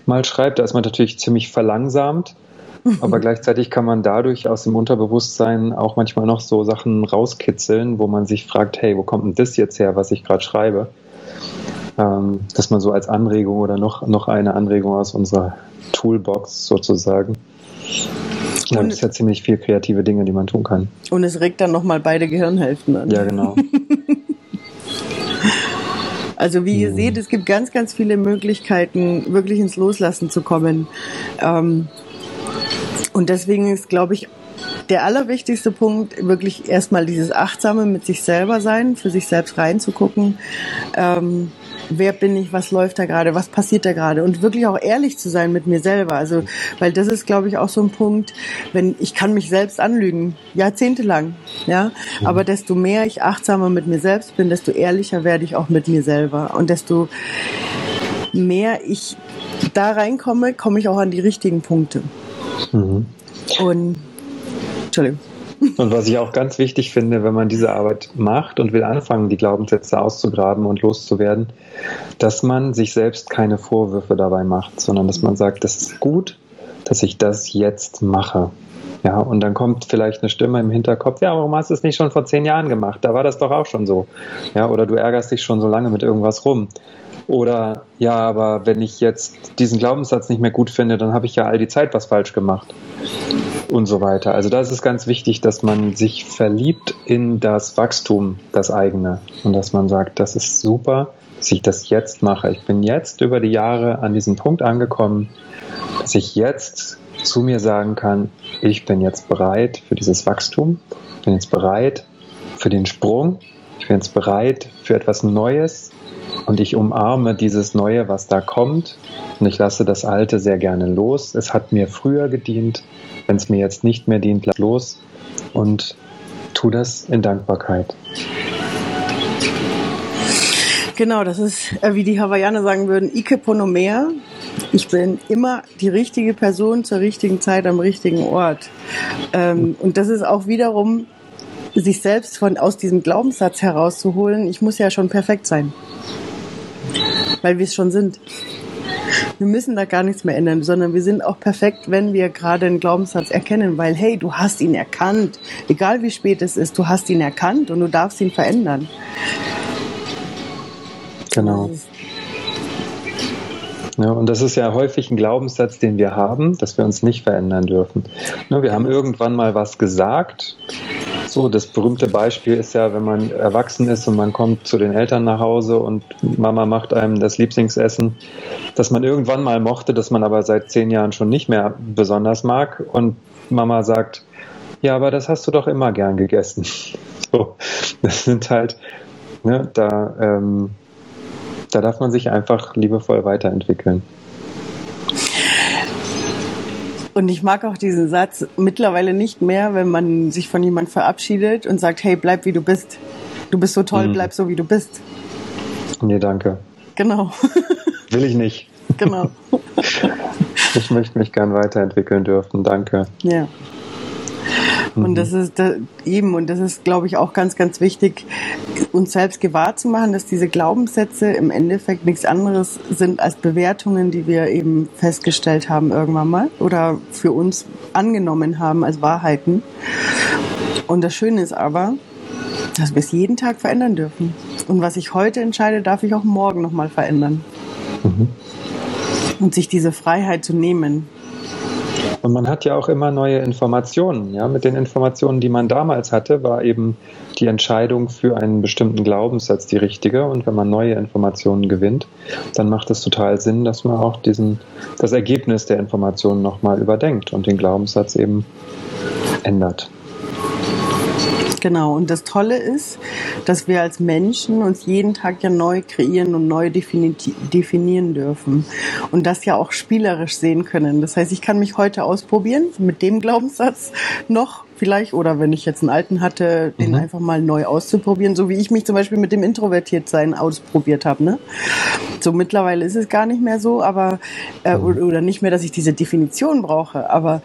mal schreibt. Da ist man natürlich ziemlich verlangsamt. Aber gleichzeitig kann man dadurch aus dem Unterbewusstsein auch manchmal noch so Sachen rauskitzeln, wo man sich fragt, hey, wo kommt denn das jetzt her, was ich gerade schreibe? Ähm, dass man so als Anregung oder noch, noch eine Anregung aus unserer Toolbox sozusagen. Da gibt es ja ziemlich viel kreative Dinge, die man tun kann. Und es regt dann nochmal beide Gehirnhälften an. Ja, genau. Also wie ihr mhm. seht, es gibt ganz, ganz viele Möglichkeiten, wirklich ins Loslassen zu kommen. Ähm, und deswegen ist, glaube ich, der allerwichtigste Punkt wirklich erstmal dieses Achtsame mit sich selber sein, für sich selbst reinzugucken. Ähm, wer bin ich, was läuft da gerade, was passiert da gerade und wirklich auch ehrlich zu sein mit mir selber. Also, weil das ist, glaube ich, auch so ein Punkt, wenn ich kann mich selbst anlügen, jahrzehntelang, ja, mhm. aber desto mehr ich achtsamer mit mir selbst bin, desto ehrlicher werde ich auch mit mir selber und desto mehr ich da reinkomme, komme ich auch an die richtigen Punkte. Mhm. Und Entschuldigung. Und was ich auch ganz wichtig finde, wenn man diese Arbeit macht und will anfangen, die Glaubenssätze auszugraben und loszuwerden, dass man sich selbst keine Vorwürfe dabei macht, sondern dass man sagt, das ist gut, dass ich das jetzt mache. Ja, und dann kommt vielleicht eine Stimme im Hinterkopf, ja, warum hast du es nicht schon vor zehn Jahren gemacht? Da war das doch auch schon so. Ja, oder du ärgerst dich schon so lange mit irgendwas rum. Oder ja, aber wenn ich jetzt diesen Glaubenssatz nicht mehr gut finde, dann habe ich ja all die Zeit was falsch gemacht. Und so weiter. Also da ist es ganz wichtig, dass man sich verliebt in das Wachstum, das eigene. Und dass man sagt, das ist super, dass ich das jetzt mache. Ich bin jetzt über die Jahre an diesem Punkt angekommen, dass ich jetzt zu mir sagen kann, ich bin jetzt bereit für dieses Wachstum, ich bin jetzt bereit für den Sprung, ich bin jetzt bereit für etwas Neues, und ich umarme dieses Neue, was da kommt. Und ich lasse das Alte sehr gerne los. Es hat mir früher gedient. Wenn es mir jetzt nicht mehr dient, lass los. Und tu das in Dankbarkeit. Genau, das ist, äh, wie die Hawaiianer sagen würden, Ike Ponomea. Ich bin immer die richtige Person zur richtigen Zeit am richtigen Ort. Ähm, und das ist auch wiederum, sich selbst von, aus diesem Glaubenssatz herauszuholen, ich muss ja schon perfekt sein weil wir es schon sind. Wir müssen da gar nichts mehr ändern, sondern wir sind auch perfekt, wenn wir gerade einen Glaubenssatz erkennen, weil hey, du hast ihn erkannt, egal wie spät es ist, du hast ihn erkannt und du darfst ihn verändern. Genau. Ja, und das ist ja häufig ein Glaubenssatz, den wir haben, dass wir uns nicht verändern dürfen. Wir haben irgendwann mal was gesagt so, das berühmte Beispiel ist ja, wenn man erwachsen ist und man kommt zu den Eltern nach Hause und Mama macht einem das Lieblingsessen, das man irgendwann mal mochte, das man aber seit zehn Jahren schon nicht mehr besonders mag. Und Mama sagt, ja, aber das hast du doch immer gern gegessen. So, das sind halt, ne, da, ähm, da darf man sich einfach liebevoll weiterentwickeln. Und ich mag auch diesen Satz mittlerweile nicht mehr, wenn man sich von jemandem verabschiedet und sagt, hey, bleib wie du bist. Du bist so toll, mhm. bleib so wie du bist. Nee, danke. Genau. Will ich nicht. Genau. Ich möchte mich gern weiterentwickeln dürfen, danke. Ja. Und das mhm. ist da, eben, und das ist, glaube ich, auch ganz, ganz wichtig, uns selbst gewahr zu machen, dass diese Glaubenssätze im Endeffekt nichts anderes sind als Bewertungen, die wir eben festgestellt haben irgendwann mal oder für uns angenommen haben als Wahrheiten. Und das Schöne ist aber, dass wir es jeden Tag verändern dürfen. Und was ich heute entscheide, darf ich auch morgen nochmal verändern. Mhm. Und sich diese Freiheit zu nehmen. Und man hat ja auch immer neue Informationen. Ja? Mit den Informationen, die man damals hatte, war eben die Entscheidung für einen bestimmten Glaubenssatz die richtige. Und wenn man neue Informationen gewinnt, dann macht es total Sinn, dass man auch diesen, das Ergebnis der Informationen nochmal überdenkt und den Glaubenssatz eben ändert. Genau, und das Tolle ist, dass wir als Menschen uns jeden Tag ja neu kreieren und neu definieren dürfen und das ja auch spielerisch sehen können. Das heißt, ich kann mich heute ausprobieren mit dem Glaubenssatz noch vielleicht oder wenn ich jetzt einen alten hatte, den mhm. einfach mal neu auszuprobieren, so wie ich mich zum Beispiel mit dem Introvertiertsein ausprobiert habe. Ne? So mittlerweile ist es gar nicht mehr so, aber äh, mhm. oder nicht mehr, dass ich diese Definition brauche, aber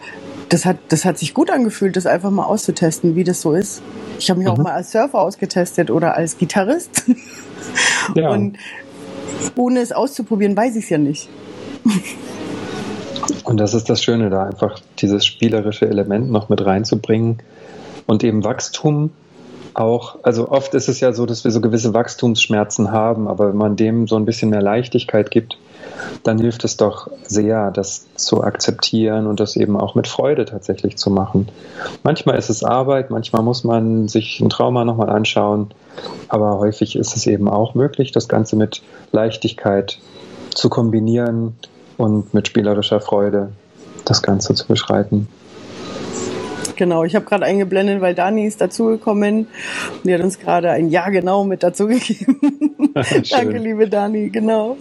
das hat, das hat sich gut angefühlt, das einfach mal auszutesten, wie das so ist. Ich habe mich mhm. auch mal als Surfer ausgetestet oder als Gitarrist. Ja. Und ohne es auszuprobieren, weiß ich es ja nicht. Und das ist das Schöne, da einfach dieses spielerische Element noch mit reinzubringen und eben Wachstum auch, also oft ist es ja so, dass wir so gewisse Wachstumsschmerzen haben, aber wenn man dem so ein bisschen mehr Leichtigkeit gibt, dann hilft es doch sehr, das zu akzeptieren und das eben auch mit Freude tatsächlich zu machen. Manchmal ist es Arbeit, manchmal muss man sich ein Trauma nochmal anschauen, aber häufig ist es eben auch möglich, das Ganze mit Leichtigkeit zu kombinieren und mit spielerischer Freude das Ganze zu beschreiten. Genau, ich habe gerade eingeblendet, weil Dani ist dazugekommen. Die hat uns gerade ein Ja genau mit dazugegeben. Danke, liebe Dani, genau.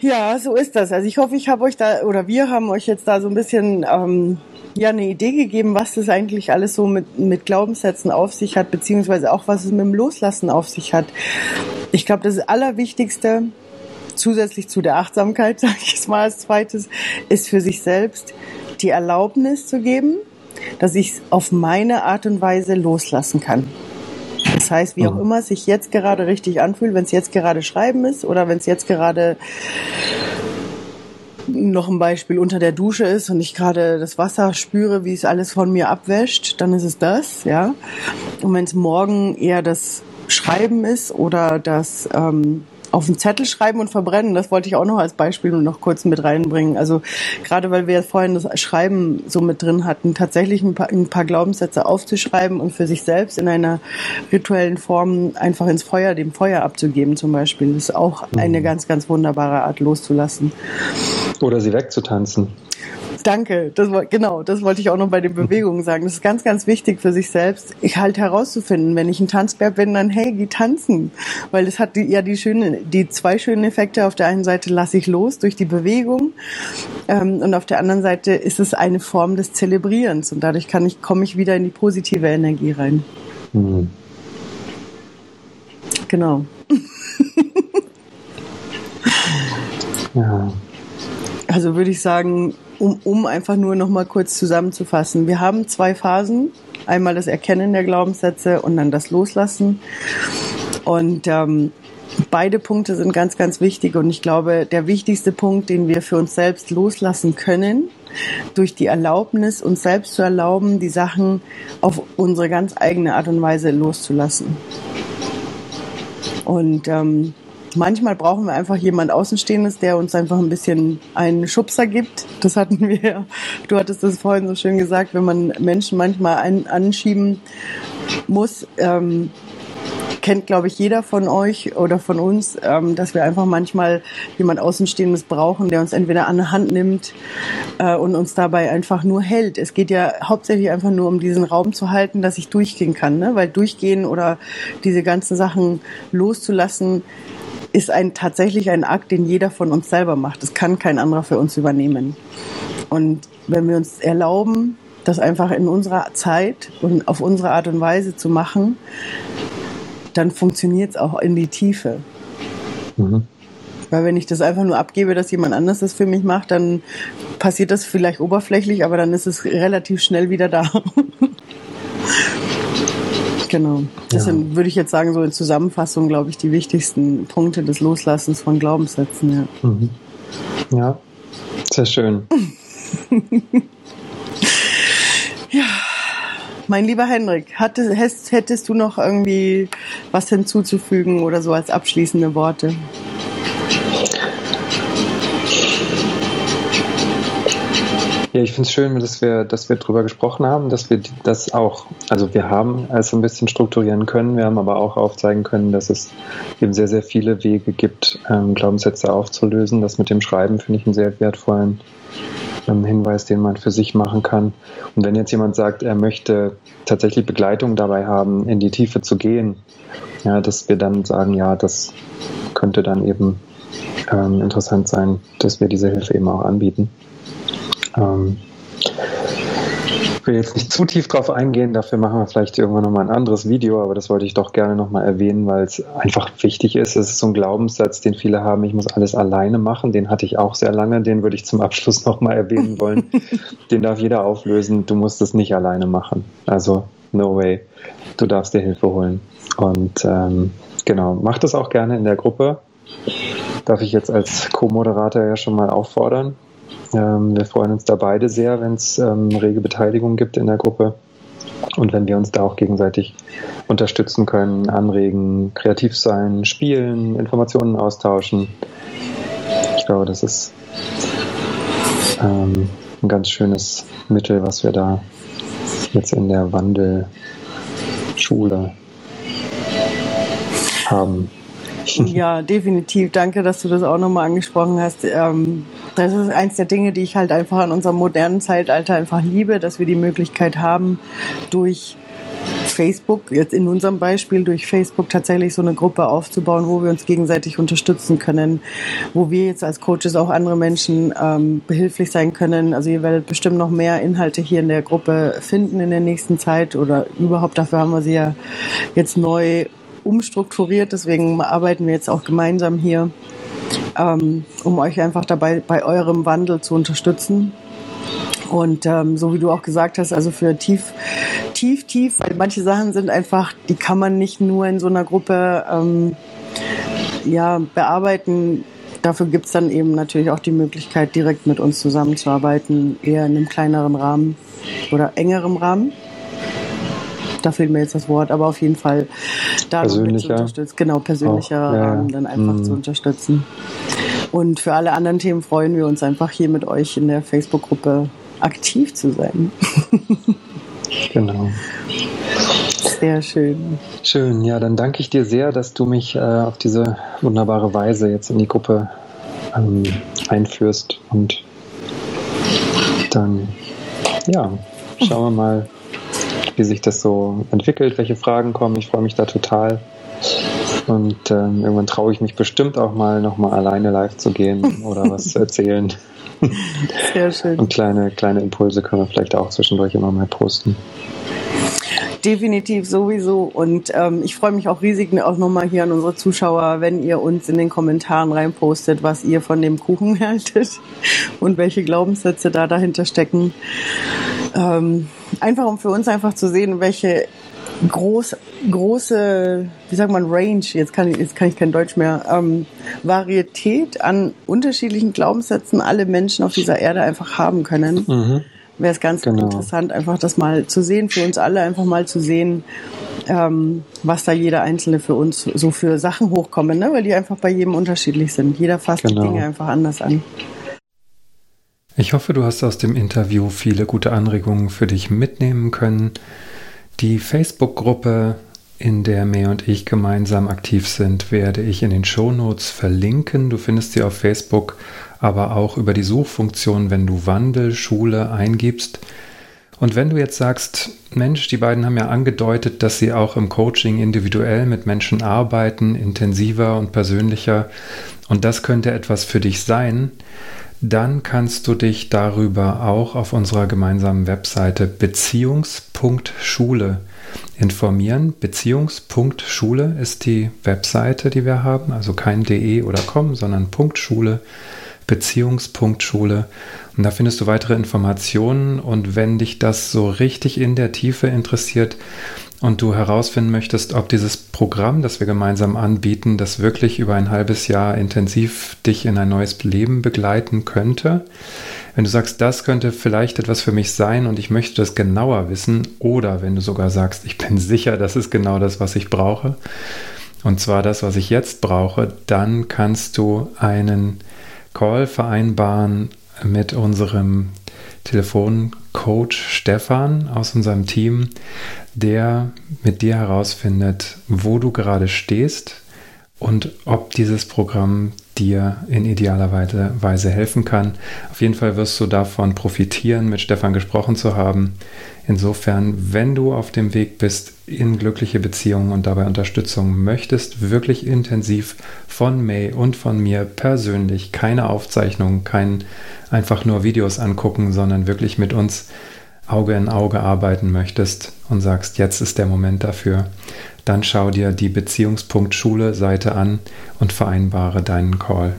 Ja, so ist das. Also ich hoffe, ich habe euch da oder wir haben euch jetzt da so ein bisschen ähm, ja eine Idee gegeben, was das eigentlich alles so mit, mit Glaubenssätzen auf sich hat, beziehungsweise auch was es mit dem Loslassen auf sich hat. Ich glaube, das Allerwichtigste, zusätzlich zu der Achtsamkeit, sage ich es mal als zweites, ist für sich selbst die Erlaubnis zu geben, dass ich es auf meine Art und Weise loslassen kann. Das heißt, wie auch mhm. immer es sich jetzt gerade richtig anfühlt, wenn es jetzt gerade Schreiben ist oder wenn es jetzt gerade noch ein Beispiel unter der Dusche ist und ich gerade das Wasser spüre, wie es alles von mir abwäscht, dann ist es das, ja. Und wenn es morgen eher das Schreiben ist oder das ähm, auf einen Zettel schreiben und verbrennen. Das wollte ich auch noch als Beispiel noch kurz mit reinbringen. Also gerade weil wir vorhin das Schreiben so mit drin hatten, tatsächlich ein paar, ein paar Glaubenssätze aufzuschreiben und für sich selbst in einer rituellen Form einfach ins Feuer, dem Feuer abzugeben zum Beispiel. Das ist auch eine mhm. ganz, ganz wunderbare Art loszulassen. Oder sie wegzutanzen. Danke, das genau, das wollte ich auch noch bei den Bewegungen sagen. Das ist ganz, ganz wichtig für sich selbst, ich halt herauszufinden, wenn ich ein Tanzbär bin, dann hey, geh tanzen. Weil es hat die, ja die schönen, die zwei schönen Effekte. Auf der einen Seite lasse ich los durch die Bewegung ähm, und auf der anderen Seite ist es eine Form des Zelebrierens und dadurch kann ich, komme ich wieder in die positive Energie rein. Mhm. Genau. ja. Also würde ich sagen, um, um einfach nur noch mal kurz zusammenzufassen. Wir haben zwei Phasen. Einmal das Erkennen der Glaubenssätze und dann das Loslassen. Und ähm, beide Punkte sind ganz, ganz wichtig. Und ich glaube, der wichtigste Punkt, den wir für uns selbst loslassen können, durch die Erlaubnis, uns selbst zu erlauben, die Sachen auf unsere ganz eigene Art und Weise loszulassen. Und ähm, Manchmal brauchen wir einfach jemand Außenstehendes, der uns einfach ein bisschen einen Schubser gibt. Das hatten wir, du hattest das vorhin so schön gesagt, wenn man Menschen manchmal ein, anschieben muss, ähm, kennt, glaube ich, jeder von euch oder von uns, ähm, dass wir einfach manchmal jemand Außenstehendes brauchen, der uns entweder an der Hand nimmt äh, und uns dabei einfach nur hält. Es geht ja hauptsächlich einfach nur um diesen Raum zu halten, dass ich durchgehen kann, ne? weil durchgehen oder diese ganzen Sachen loszulassen, ist ein, tatsächlich ein Akt, den jeder von uns selber macht. Das kann kein anderer für uns übernehmen. Und wenn wir uns erlauben, das einfach in unserer Zeit und auf unsere Art und Weise zu machen, dann funktioniert es auch in die Tiefe. Mhm. Weil wenn ich das einfach nur abgebe, dass jemand anders das für mich macht, dann passiert das vielleicht oberflächlich, aber dann ist es relativ schnell wieder da. Genau. Das ja. sind, würde ich jetzt sagen, so in Zusammenfassung, glaube ich, die wichtigsten Punkte des Loslassens von Glaubenssätzen. Ja, mhm. ja. sehr schön. ja. Mein lieber Henrik, hattest, hättest du noch irgendwie was hinzuzufügen oder so als abschließende Worte? Ja, ich finde es schön, dass wir, dass wir drüber gesprochen haben, dass wir das auch, also wir haben es ein bisschen strukturieren können, wir haben aber auch aufzeigen können, dass es eben sehr, sehr viele Wege gibt, ähm, Glaubenssätze aufzulösen. Das mit dem Schreiben finde ich einen sehr wertvollen ähm, Hinweis, den man für sich machen kann. Und wenn jetzt jemand sagt, er möchte tatsächlich Begleitung dabei haben, in die Tiefe zu gehen, ja, dass wir dann sagen, ja, das könnte dann eben ähm, interessant sein, dass wir diese Hilfe eben auch anbieten. Ähm, Ich will jetzt nicht zu tief drauf eingehen, dafür machen wir vielleicht irgendwann nochmal ein anderes Video, aber das wollte ich doch gerne nochmal erwähnen, weil es einfach wichtig ist. Es ist so ein Glaubenssatz, den viele haben, ich muss alles alleine machen. Den hatte ich auch sehr lange, den würde ich zum Abschluss nochmal erwähnen wollen. den darf jeder auflösen, du musst es nicht alleine machen. Also, no way. Du darfst dir Hilfe holen. Und ähm, genau, mach das auch gerne in der Gruppe. Darf ich jetzt als Co-Moderator ja schon mal auffordern. Ähm, wir freuen uns da beide sehr, wenn es ähm, rege Beteiligung gibt in der Gruppe und wenn wir uns da auch gegenseitig unterstützen können, anregen, kreativ sein, spielen, Informationen austauschen. Ich glaube, das ist ähm, ein ganz schönes Mittel, was wir da jetzt in der Wandelschule haben. Ja, definitiv. Danke, dass du das auch nochmal angesprochen hast. Ähm, das ist eins der Dinge, die ich halt einfach in unserem modernen Zeitalter einfach liebe, dass wir die Möglichkeit haben, durch Facebook, jetzt in unserem Beispiel durch Facebook tatsächlich so eine Gruppe aufzubauen, wo wir uns gegenseitig unterstützen können, wo wir jetzt als Coaches auch andere Menschen ähm, behilflich sein können. Also ihr werdet bestimmt noch mehr Inhalte hier in der Gruppe finden in der nächsten Zeit oder überhaupt dafür haben wir sie ja jetzt neu umstrukturiert. Deswegen arbeiten wir jetzt auch gemeinsam hier, ähm, um euch einfach dabei bei eurem Wandel zu unterstützen. Und ähm, so wie du auch gesagt hast, also für tief, tief, tief, weil manche Sachen sind einfach, die kann man nicht nur in so einer Gruppe ähm, ja, bearbeiten. Dafür gibt's dann eben natürlich auch die Möglichkeit, direkt mit uns zusammenzuarbeiten, eher in einem kleineren Rahmen oder engerem Rahmen da fehlt mir jetzt das Wort, aber auf jeden Fall da persönlicher. unterstützen. Genau, persönlicher ja, Rahmen dann einfach mm. zu unterstützen. Und für alle anderen Themen freuen wir uns einfach hier mit euch in der Facebook-Gruppe aktiv zu sein. genau. Sehr schön. Schön, ja, dann danke ich dir sehr, dass du mich äh, auf diese wunderbare Weise jetzt in die Gruppe ähm, einführst und dann, ja, schauen wir mal, wie sich das so entwickelt, welche Fragen kommen. Ich freue mich da total. Und ähm, irgendwann traue ich mich bestimmt auch mal nochmal alleine live zu gehen oder was zu erzählen. Sehr schön. Und kleine, kleine Impulse können wir vielleicht auch zwischendurch immer mal posten. Definitiv sowieso. Und ähm, ich freue mich auch riesig auch nochmal hier an unsere Zuschauer, wenn ihr uns in den Kommentaren reinpostet, was ihr von dem Kuchen haltet und welche Glaubenssätze da dahinter stecken. Ähm, einfach um für uns einfach zu sehen, welche groß, große, wie sagt man, Range, jetzt kann ich, jetzt kann ich kein Deutsch mehr, ähm, Varietät an unterschiedlichen Glaubenssätzen alle Menschen auf dieser Erde einfach haben können. Mhm. Wäre es ganz genau. interessant, einfach das mal zu sehen, für uns alle einfach mal zu sehen, ähm, was da jeder Einzelne für uns so für Sachen hochkommen, ne? weil die einfach bei jedem unterschiedlich sind. Jeder fasst genau. die Dinge einfach anders an. Ich hoffe, du hast aus dem Interview viele gute Anregungen für dich mitnehmen können. Die Facebook-Gruppe, in der May und ich gemeinsam aktiv sind, werde ich in den Shownotes verlinken. Du findest sie auf Facebook, aber auch über die Suchfunktion, wenn du Wandel Schule eingibst. Und wenn du jetzt sagst, Mensch, die beiden haben ja angedeutet, dass sie auch im Coaching individuell mit Menschen arbeiten, intensiver und persönlicher, und das könnte etwas für dich sein, dann kannst du dich darüber auch auf unserer gemeinsamen Webseite beziehungs.schule informieren. Beziehungs.schule ist die Webseite, die wir haben, also kein de oder com, sondern Punktschule, Beziehungs.schule. Und da findest du weitere Informationen und wenn dich das so richtig in der Tiefe interessiert, und du herausfinden möchtest, ob dieses Programm, das wir gemeinsam anbieten, das wirklich über ein halbes Jahr intensiv dich in ein neues Leben begleiten könnte, wenn du sagst, das könnte vielleicht etwas für mich sein und ich möchte das genauer wissen, oder wenn du sogar sagst, ich bin sicher, das ist genau das, was ich brauche, und zwar das, was ich jetzt brauche, dann kannst du einen Call vereinbaren mit unserem Telefoncoach Stefan aus unserem Team, der mit dir herausfindet, wo du gerade stehst und ob dieses Programm dir in idealer Weise helfen kann. Auf jeden Fall wirst du davon profitieren, mit Stefan gesprochen zu haben. Insofern, wenn du auf dem Weg bist in glückliche Beziehungen und dabei Unterstützung möchtest, wirklich intensiv von May und von mir persönlich, keine Aufzeichnungen, kein einfach nur Videos angucken, sondern wirklich mit uns Auge in Auge arbeiten möchtest und sagst, jetzt ist der Moment dafür, dann schau dir die Beziehungspunkt Schule Seite an und vereinbare deinen Call.